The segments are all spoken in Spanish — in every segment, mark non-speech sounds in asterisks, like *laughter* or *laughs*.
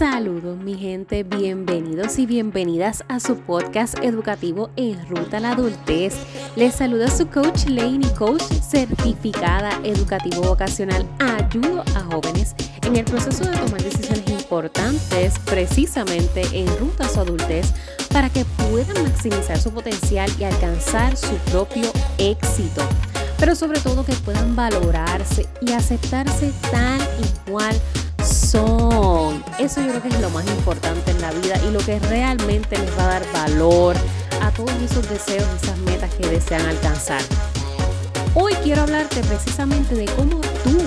Saludos mi gente, bienvenidos y bienvenidas a su podcast educativo En Ruta a la Adultez. Les saluda su coach Laney, coach certificada educativo vocacional. Ayudo a jóvenes en el proceso de tomar decisiones importantes precisamente en ruta a su adultez para que puedan maximizar su potencial y alcanzar su propio éxito. Pero sobre todo que puedan valorarse y aceptarse tal y cual son. Eso yo creo que es lo más importante en la vida y lo que realmente les va a dar valor a todos esos deseos, esas metas que desean alcanzar. Hoy quiero hablarte precisamente de cómo tú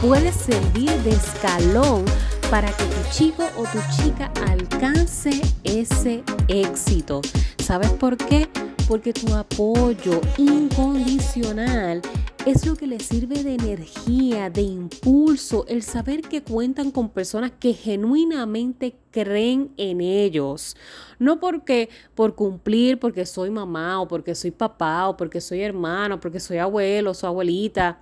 puedes servir de escalón para que tu chico o tu chica alcance ese éxito. ¿Sabes por qué? Porque tu apoyo incondicional es lo que les sirve de energía, de impulso, el saber que cuentan con personas que genuinamente creen en ellos. No porque por cumplir, porque soy mamá o porque soy papá o porque soy hermano, porque soy abuelo o abuelita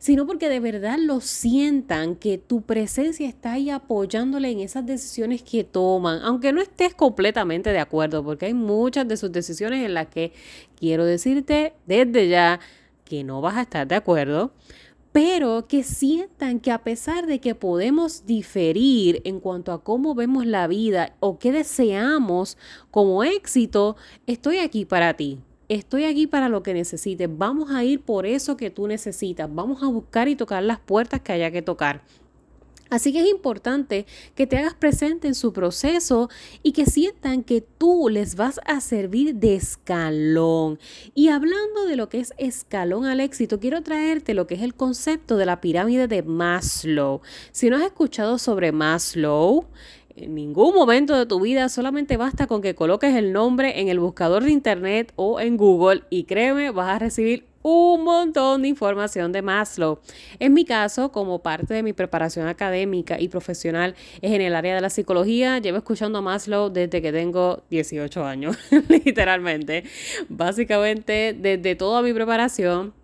sino porque de verdad lo sientan que tu presencia está ahí apoyándole en esas decisiones que toman, aunque no estés completamente de acuerdo, porque hay muchas de sus decisiones en las que quiero decirte desde ya que no vas a estar de acuerdo, pero que sientan que a pesar de que podemos diferir en cuanto a cómo vemos la vida o qué deseamos como éxito, estoy aquí para ti. Estoy aquí para lo que necesites. Vamos a ir por eso que tú necesitas. Vamos a buscar y tocar las puertas que haya que tocar. Así que es importante que te hagas presente en su proceso y que sientan que tú les vas a servir de escalón. Y hablando de lo que es escalón al éxito, quiero traerte lo que es el concepto de la pirámide de Maslow. Si no has escuchado sobre Maslow, en ningún momento de tu vida solamente basta con que coloques el nombre en el buscador de internet o en Google y créeme, vas a recibir un montón de información de Maslow. En mi caso, como parte de mi preparación académica y profesional es en el área de la psicología, llevo escuchando a Maslow desde que tengo 18 años, *laughs* literalmente. Básicamente, desde toda mi preparación.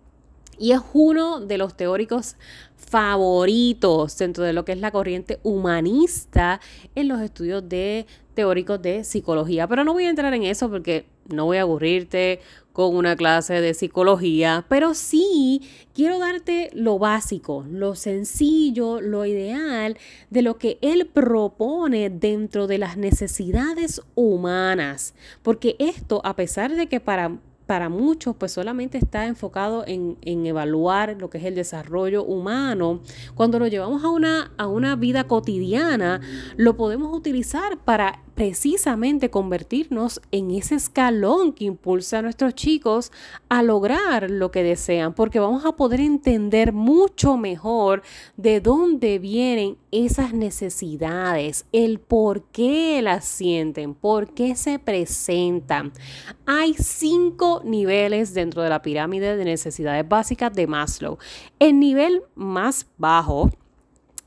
Y es uno de los teóricos favoritos dentro de lo que es la corriente humanista en los estudios de teóricos de psicología. Pero no voy a entrar en eso porque no voy a aburrirte con una clase de psicología, pero sí quiero darte lo básico, lo sencillo, lo ideal de lo que él propone dentro de las necesidades humanas. Porque esto, a pesar de que para para muchos pues solamente está enfocado en, evaluar lo que es el desarrollo humano. Cuando lo llevamos a una, a una vida cotidiana, lo podemos utilizar para precisamente convertirnos en ese escalón que impulsa a nuestros chicos a lograr lo que desean, porque vamos a poder entender mucho mejor de dónde vienen esas necesidades, el por qué las sienten, por qué se presentan. Hay cinco niveles dentro de la pirámide de necesidades básicas de Maslow. El nivel más bajo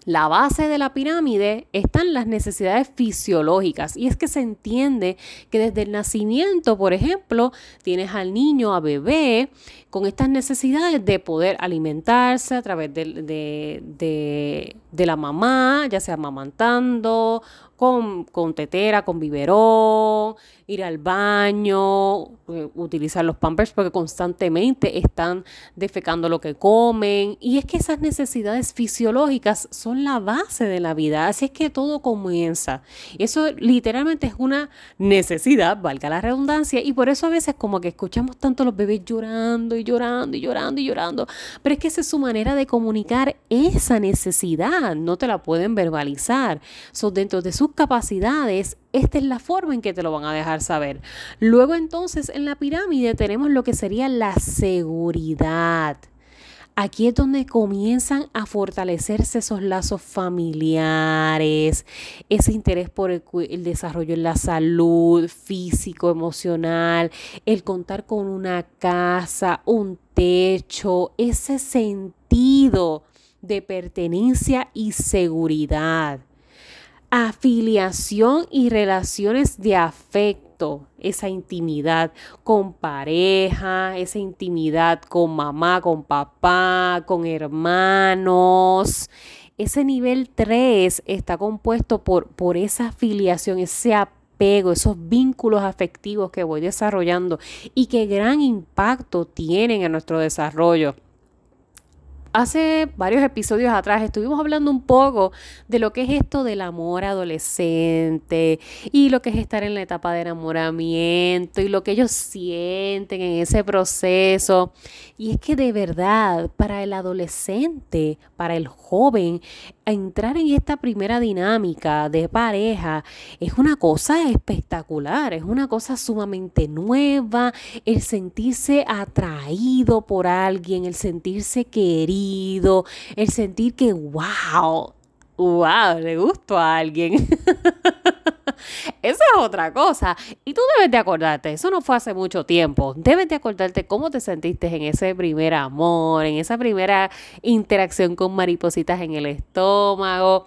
la base de la pirámide están las necesidades fisiológicas y es que se entiende que desde el nacimiento, por ejemplo, tienes al niño, a bebé, con estas necesidades de poder alimentarse a través de, de la mamá, ya sea amamantando con, tetera, con biberón, ir al baño, eh, utilizar los pampers porque constantemente están defecando lo que comen. Y es que esas necesidades fisiológicas son la base de la vida. Así es que todo comienza. Eso literalmente es una necesidad, valga la redundancia. Y por eso a veces como que escuchamos tanto a los bebés llorando y llorando y llorando y llorando. Pero es que esa es su manera de comunicar esa necesidad. No te la pueden verbalizar. Son dentro de su capacidades, esta es la forma en que te lo van a dejar saber. Luego entonces en la pirámide tenemos lo que sería la seguridad. Aquí es donde comienzan a fortalecerse esos lazos familiares, ese interés por el, desarrollo en la salud físico, emocional, el contar con una casa, un techo, ese sentido de pertenencia y seguridad afiliación y relaciones de afecto, esa intimidad con pareja, esa intimidad con mamá, con papá, con hermanos, ese nivel 3 está compuesto por, por esa afiliación, ese apego, esos vínculos afectivos que voy desarrollando y que gran impacto tienen en nuestro desarrollo. Hace varios episodios atrás estuvimos hablando un poco de lo que es esto del amor adolescente y lo que es estar en la etapa de enamoramiento y lo que ellos sienten en ese proceso. Y es que de verdad, para el adolescente, para el joven, entrar en esta primera dinámica de pareja es una cosa espectacular, es una cosa sumamente nueva, el sentirse atraído por alguien, el sentirse querido el sentir que, wow, wow, le gustó a alguien. *laughs* Eso es otra cosa. Y tú debes de acordarte, eso no fue hace mucho tiempo. Debes de acordarte cómo te sentiste en ese primer amor, en esa primera interacción con maripositas en el estómago.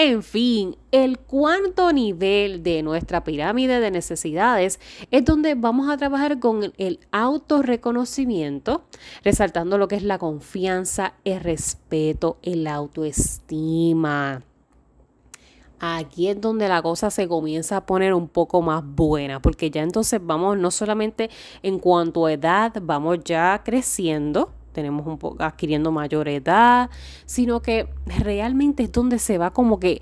En fin, el cuarto nivel de nuestra pirámide de necesidades es donde vamos a trabajar con el autorreconocimiento, resaltando lo que es la confianza, el respeto, el autoestima. Aquí es donde la cosa se comienza a poner un poco más buena, porque ya entonces vamos no solamente en cuanto a edad, vamos ya creciendo, tenemos un poco adquiriendo mayor edad, sino que realmente es donde se va como que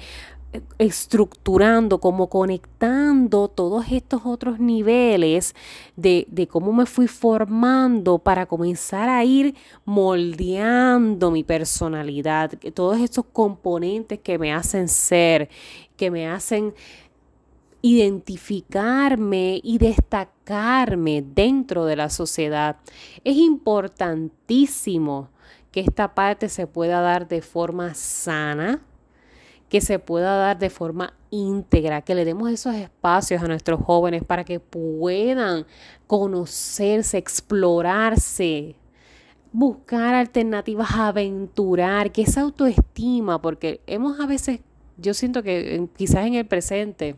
estructurando, como conectando todos estos otros niveles de, de, cómo me fui formando para comenzar a ir moldeando mi personalidad, todos estos componentes que me hacen ser, que me hacen identificarme y destacarme dentro de la sociedad. Es importantísimo que esta parte se pueda dar de forma sana, que se pueda dar de forma íntegra, que le demos esos espacios a nuestros jóvenes para que puedan conocerse, explorarse, buscar alternativas, aventurar, que esa autoestima, porque hemos a veces, yo siento que quizás en el presente,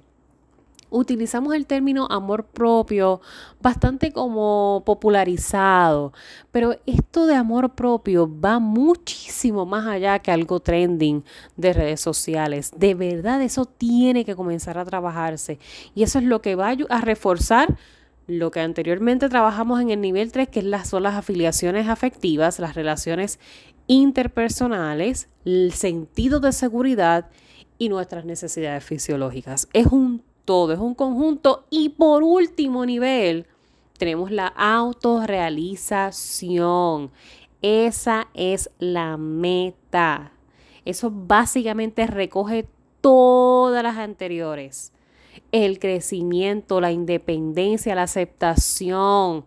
utilizamos el término amor propio bastante como popularizado, pero esto de amor propio va muchísimo más allá que algo trending de redes sociales. De verdad, eso tiene que comenzar a trabajarse y eso es lo que va a reforzar lo que anteriormente trabajamos en el nivel 3, que son las afiliaciones afectivas, las relaciones interpersonales, el sentido de seguridad y nuestras necesidades fisiológicas. Es un todo, es un conjunto. Y por último nivel, tenemos la autorrealización. Esa es la meta. Eso básicamente recoge todas las anteriores. El crecimiento, la independencia, la aceptación,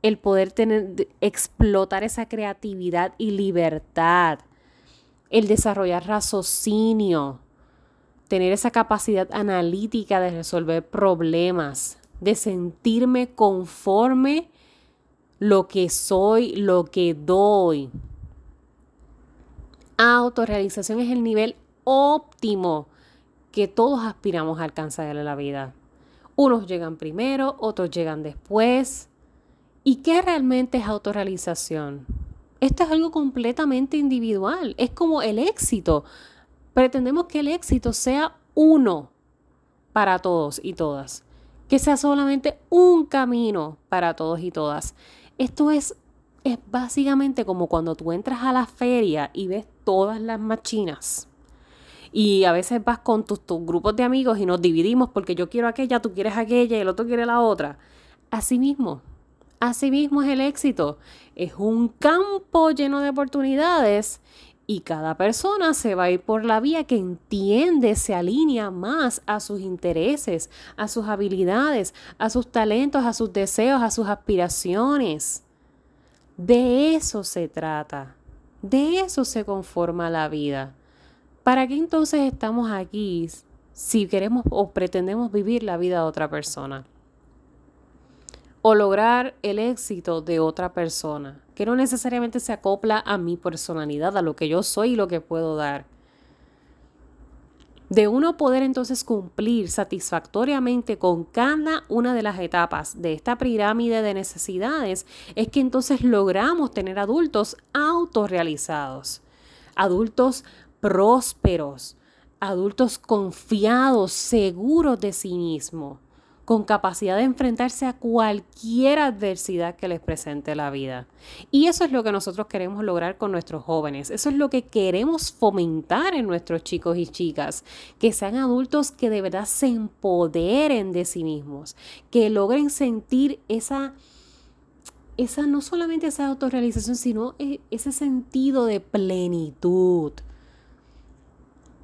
el poder tener, explotar esa creatividad y libertad, el desarrollar raciocinio, tener esa capacidad analítica de resolver problemas, de sentirme conforme lo que soy, lo que doy. Autorrealización es el nivel óptimo que todos aspiramos a alcanzar en la vida. Unos llegan primero, otros llegan después. ¿Y qué realmente es autorrealización? Esto es algo completamente individual. Es como el éxito. Pretendemos que el éxito sea uno para todos y todas, que sea solamente un camino para todos y todas. Esto es, es básicamente como cuando tú entras a la feria y ves todas las machinas. Y a veces vas con tus, tus grupos de amigos y nos dividimos porque yo quiero aquella, tú quieres aquella y el otro quiere la otra. Así mismo, así mismo es el éxito. Es un campo lleno de oportunidades y cada persona se va a ir por la vía que entiende, se alinea más a sus intereses, a sus habilidades, a sus talentos, a sus deseos, a sus aspiraciones. De eso se trata. De eso se conforma la vida. ¿Para qué entonces estamos aquí si queremos o pretendemos vivir la vida de otra persona? O lograr el éxito de otra persona, que no necesariamente se acopla a mi personalidad, a lo que yo soy y lo que puedo dar. De uno poder entonces cumplir satisfactoriamente con cada una de las etapas de esta pirámide de necesidades, es que entonces logramos tener adultos autorrealizados, adultos prósperos, adultos confiados, seguros de sí mismos, con capacidad de enfrentarse a cualquier adversidad que les presente la vida. Y eso es lo que nosotros queremos lograr con nuestros jóvenes, eso es lo que queremos fomentar en nuestros chicos y chicas, que sean adultos que de verdad se empoderen de sí mismos, que logren sentir esa esa no solamente esa autorrealización, sino e, ese sentido de plenitud,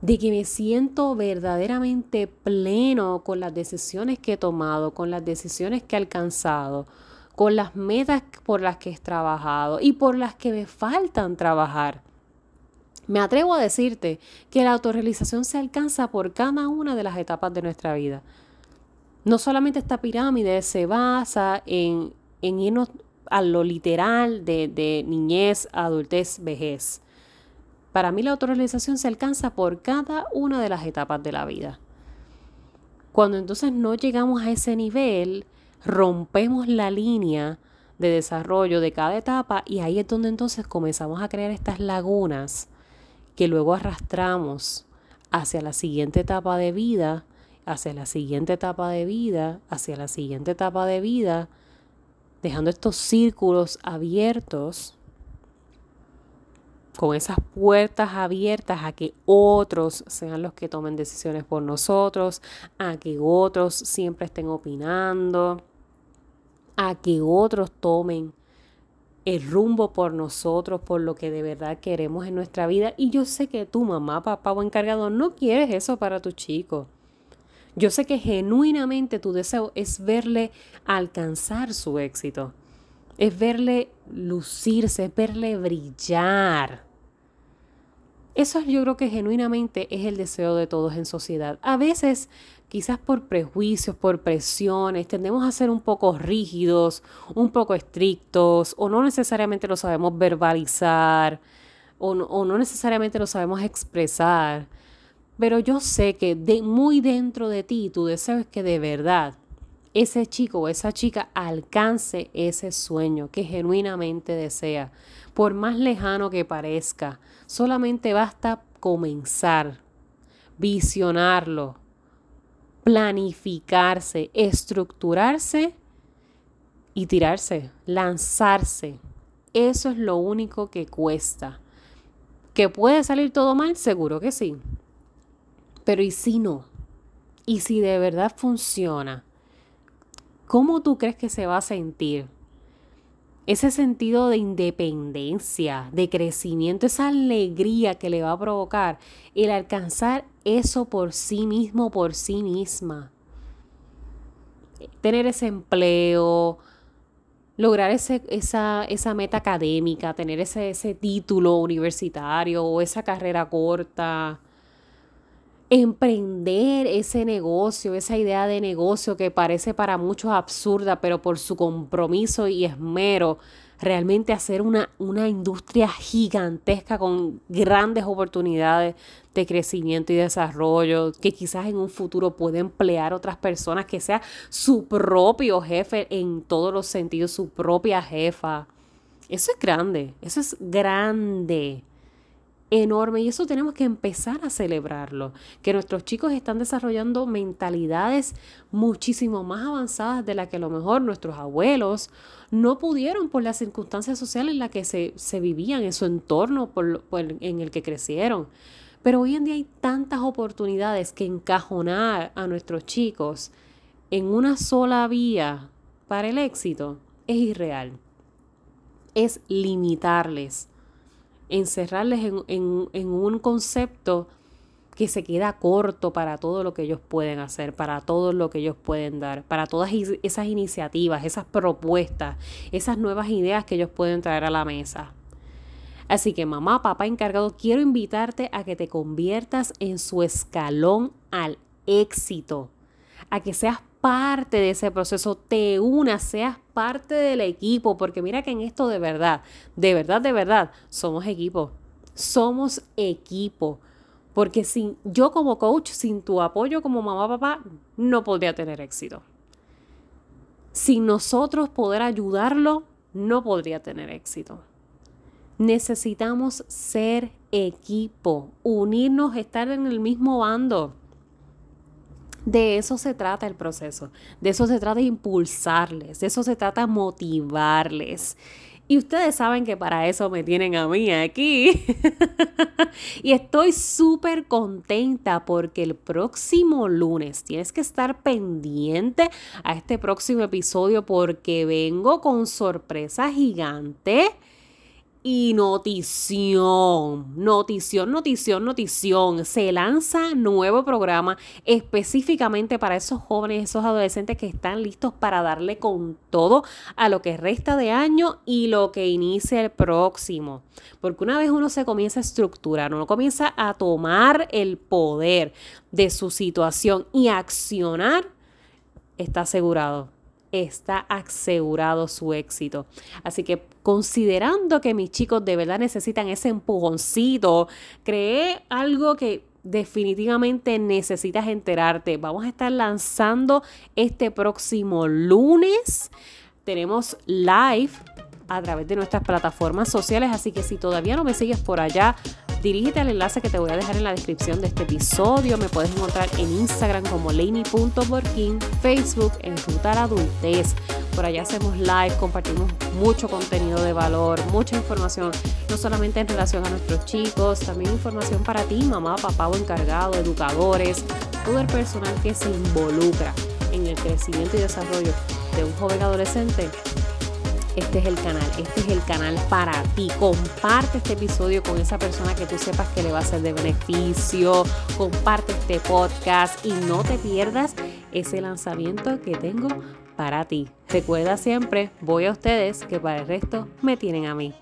de que me siento verdaderamente pleno con las decisiones que he tomado, con las decisiones que he alcanzado, con las metas por las que he trabajado y por las que me faltan trabajar. Me atrevo a decirte que la autorrealización se alcanza por cada una de las etapas de nuestra vida. No solamente esta pirámide se basa en, en irnos a lo literal de, de niñez, adultez, vejez. Para mí la autorrealización se alcanza por cada una de las etapas de la vida. Cuando entonces no llegamos a ese nivel, rompemos la línea de desarrollo de cada etapa y ahí es donde entonces comenzamos a crear estas lagunas que luego arrastramos hacia la siguiente etapa de vida, hacia la siguiente etapa de vida, hacia la siguiente etapa de vida, dejando estos círculos abiertos, con esas puertas abiertas a que otros sean los que tomen decisiones por nosotros, a que otros siempre estén opinando, a que otros tomen el rumbo por nosotros, por lo que de verdad queremos en nuestra vida. Y yo sé que tu mamá, papá o encargado no quieres eso para tu chico. Yo sé que genuinamente tu deseo es verle alcanzar su éxito, es verle lucirse, es verle brillar. Eso yo creo que genuinamente es el deseo de todos en sociedad. A veces, quizás por prejuicios, por presiones, tendemos a ser un poco rígidos, un poco estrictos, o no necesariamente lo sabemos verbalizar, o no, o no necesariamente lo sabemos expresar. Pero yo sé que de, muy dentro de ti tu deseo es que de verdad ese chico o esa chica alcance ese sueño que genuinamente desea, por más lejano que parezca. Solamente basta comenzar, visionarlo, planificarse, estructurarse y tirarse, lanzarse. Eso es lo único que cuesta. ¿Que puede salir todo mal? Seguro que sí. Pero ¿y si no? ¿Y si de verdad funciona? ¿Cómo tú crees que se va a sentir? Ese sentido de independencia, de crecimiento, esa alegría que le va a provocar el alcanzar eso por sí mismo, por sí misma. Tener ese empleo, lograr ese, esa, esa, meta académica, tener ese, ese título universitario o esa carrera corta, emprender ese negocio, esa idea de negocio que parece para muchos absurda, pero por su compromiso y esmero, realmente hacer una, una industria gigantesca con grandes oportunidades de crecimiento y desarrollo, que quizás en un futuro puede emplear otras personas, que sea su propio jefe en todos los sentidos, su propia jefa. Eso es grande, eso es grande enorme y eso tenemos que empezar a celebrarlo, que nuestros chicos están desarrollando mentalidades muchísimo más avanzadas de las que a lo mejor nuestros abuelos no pudieron por las circunstancias sociales en las que se, vivían, en su entorno por, en el que crecieron. Pero hoy en día hay tantas oportunidades que encajonar a nuestros chicos en una sola vía para el éxito es irreal. Es limitarles encerrarles en, un concepto que se queda corto para todo lo que ellos pueden hacer, para todo lo que ellos pueden dar, para todas esas iniciativas, esas propuestas, esas nuevas ideas que ellos pueden traer a la mesa. Así que mamá, papá encargado, quiero invitarte a que te conviertas en su escalón al éxito, a que seas parte de ese proceso, te unas, seas parte del equipo, porque mira que en esto de verdad, de verdad, de verdad, somos equipo. Somos equipo. Porque sin yo como coach, sin tu apoyo como mamá, papá, no podría tener éxito. Sin nosotros poder ayudarlo, no podría tener éxito. Necesitamos ser equipo, unirnos, estar en el mismo bando. De eso se trata el proceso, de eso se trata impulsarles, de eso se trata motivarles. Y ustedes saben que para eso me tienen a mí aquí. *laughs* y estoy súper contenta porque el próximo lunes tienes que estar pendiente a este próximo episodio porque vengo con sorpresa gigante y notición, notición, notición, notición. Se lanza nuevo programa específicamente para esos jóvenes, esos adolescentes que están listos para darle con todo a lo que resta de año y lo que inicia el próximo. Porque una vez uno se comienza a estructurar, uno comienza a tomar el poder de su situación y accionar, está asegurado está asegurado su éxito. Así que considerando que mis chicos de verdad necesitan ese empujoncito, creé algo que definitivamente necesitas enterarte. Vamos a estar lanzando este próximo lunes. Tenemos live a través de nuestras plataformas sociales, así que si todavía no me sigues por allá, dirígete al enlace que te voy a dejar en la descripción de este episodio. Me puedes encontrar en Instagram como laney.borkin, Facebook en Ruta la Adultez. Por allá hacemos live, compartimos mucho contenido de valor, mucha información, no solamente en relación a nuestros chicos, también información para ti, mamá, papá o encargado, educadores, todo el personal que se involucra en el crecimiento y desarrollo de un joven adolescente este es el canal, este es el canal para ti. Comparte este episodio con esa persona que tú sepas que le va a ser de beneficio. Comparte este podcast y no te pierdas ese lanzamiento que tengo para ti. Recuerda siempre, voy a ustedes que para el resto me tienen a mí.